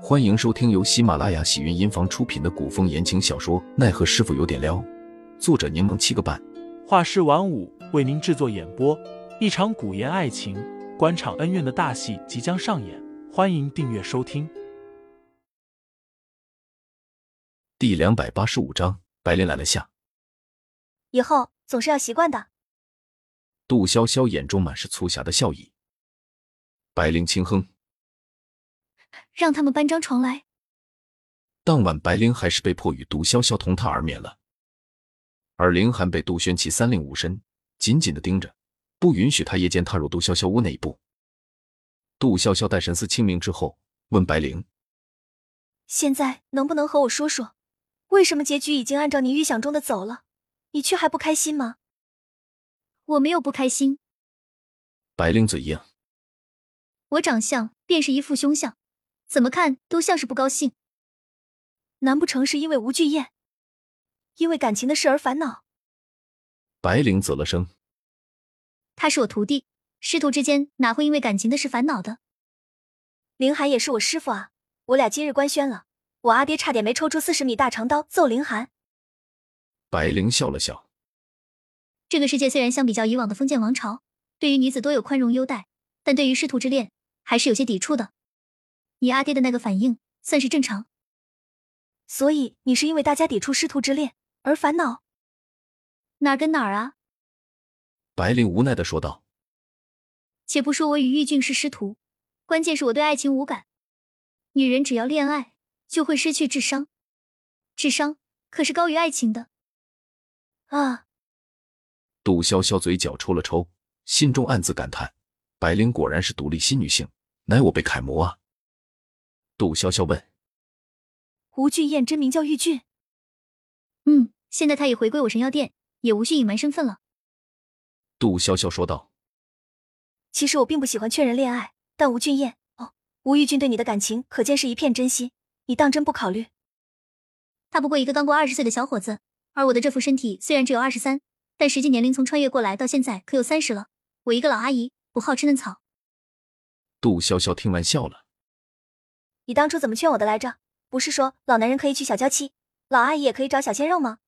欢迎收听由喜马拉雅喜云音房出品的古风言情小说《奈何师傅有点撩》，作者柠檬七个半，画师晚舞为您制作演播。一场古言爱情、官场恩怨的大戏即将上演，欢迎订阅收听。第两百八十五章，白莲来了下，以后总是要习惯的。杜潇潇眼中满是粗狭的笑意。白灵轻哼。让他们搬张床来。当晚，白灵还是被迫与杜潇潇同榻而眠了，而凌寒被杜轩奇三令五申，紧紧的盯着，不允许他夜间踏入杜潇潇屋内一步。杜潇潇待神思清明之后，问白灵：“现在能不能和我说说，为什么结局已经按照你预想中的走了，你却还不开心吗？”我没有不开心。白灵嘴硬：“我长相便是一副凶相。”怎么看都像是不高兴，难不成是因为吴俊彦因为感情的事而烦恼？白灵啧了声，他是我徒弟，师徒之间哪会因为感情的事烦恼的？林寒也是我师傅啊，我俩今日官宣了，我阿爹差点没抽出四十米大长刀揍林寒。白灵笑了笑，这个世界虽然相比较以往的封建王朝，对于女子多有宽容优待，但对于师徒之恋还是有些抵触的。你阿爹的那个反应算是正常，所以你是因为大家抵触师徒之恋而烦恼？哪儿跟哪儿啊？白灵无奈的说道。且不说我与玉俊是师徒，关键是我对爱情无感。女人只要恋爱，就会失去智商，智商可是高于爱情的。啊！杜潇潇嘴角抽了抽，心中暗自感叹：白灵果然是独立新女性，乃我辈楷模啊！杜潇潇问：“吴俊彦真名叫玉俊？”“嗯，现在他已回归我神药店，也无需隐瞒身份了。”杜潇潇说道。“其实我并不喜欢劝人恋爱，但吴俊彦……哦，吴玉俊对你的感情可见是一片真心，你当真不考虑？”“他不过一个刚过二十岁的小伙子，而我的这副身体虽然只有二十三，但实际年龄从穿越过来到现在可有三十了。我一个老阿姨，不好吃嫩草。”杜潇潇听完笑了。你当初怎么劝我的来着？不是说老男人可以娶小娇妻，老阿姨也可以找小鲜肉吗？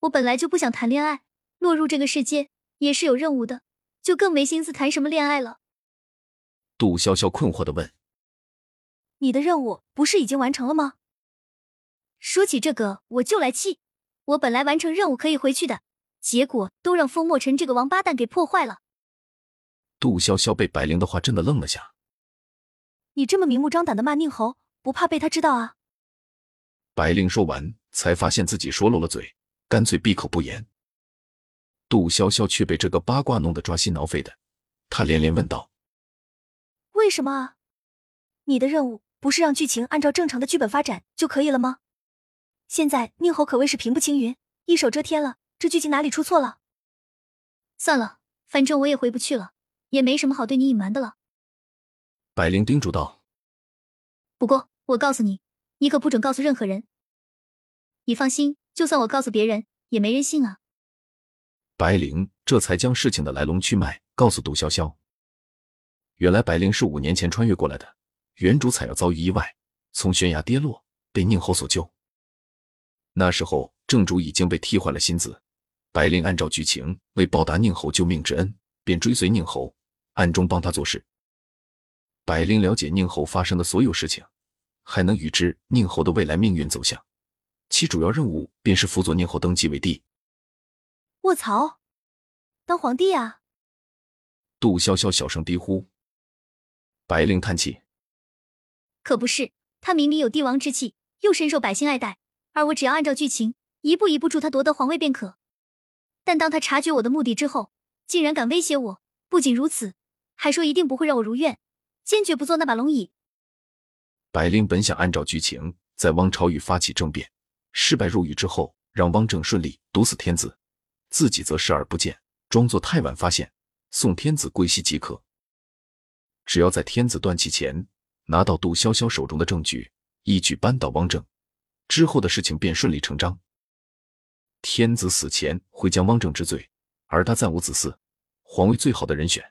我本来就不想谈恋爱，落入这个世界也是有任务的，就更没心思谈什么恋爱了。杜潇潇困惑的问：“你的任务不是已经完成了吗？”说起这个，我就来气。我本来完成任务可以回去的，结果都让风墨尘这个王八蛋给破坏了。杜潇潇被白灵的话震得愣了下。你这么明目张胆的骂宁侯，不怕被他知道啊？白灵说完，才发现自己说漏了嘴，干脆闭口不言。杜潇潇却被这个八卦弄得抓心挠肺的，他连连问道：“为什么啊？你的任务不是让剧情按照正常的剧本发展就可以了吗？现在宁侯可谓是平步青云，一手遮天了，这剧情哪里出错了？算了，反正我也回不去了，也没什么好对你隐瞒的了。”百灵叮嘱道：“不过我告诉你，你可不准告诉任何人。你放心，就算我告诉别人，也没人信啊。”白灵这才将事情的来龙去脉告诉杜潇潇。原来白灵是五年前穿越过来的，原主采药遭遇意外，从悬崖跌落，被宁侯所救。那时候正主已经被替换了心子，白灵按照剧情为报答宁侯救命之恩，便追随宁侯，暗中帮他做事。百灵了解宁侯发生的所有事情，还能预知宁侯的未来命运走向，其主要任务便是辅佐宁侯登基为帝。卧槽，当皇帝啊！杜潇潇小声低呼。白灵叹气：“可不是，他明明有帝王之气，又深受百姓爱戴，而我只要按照剧情一步一步助他夺得皇位便可。但当他察觉我的目的之后，竟然敢威胁我！不仅如此，还说一定不会让我如愿。”坚决不坐那把龙椅。百灵本想按照剧情，在汪朝宇发起政变、失败入狱之后，让汪正顺利毒死天子，自己则视而不见，装作太晚发现，送天子归西即可。只要在天子断气前拿到杜潇潇手中的证据，一举扳倒汪正，之后的事情便顺理成章。天子死前会将汪正治罪，而他暂无子嗣，皇位最好的人选，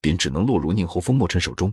便只能落入宁侯封墨尘手中。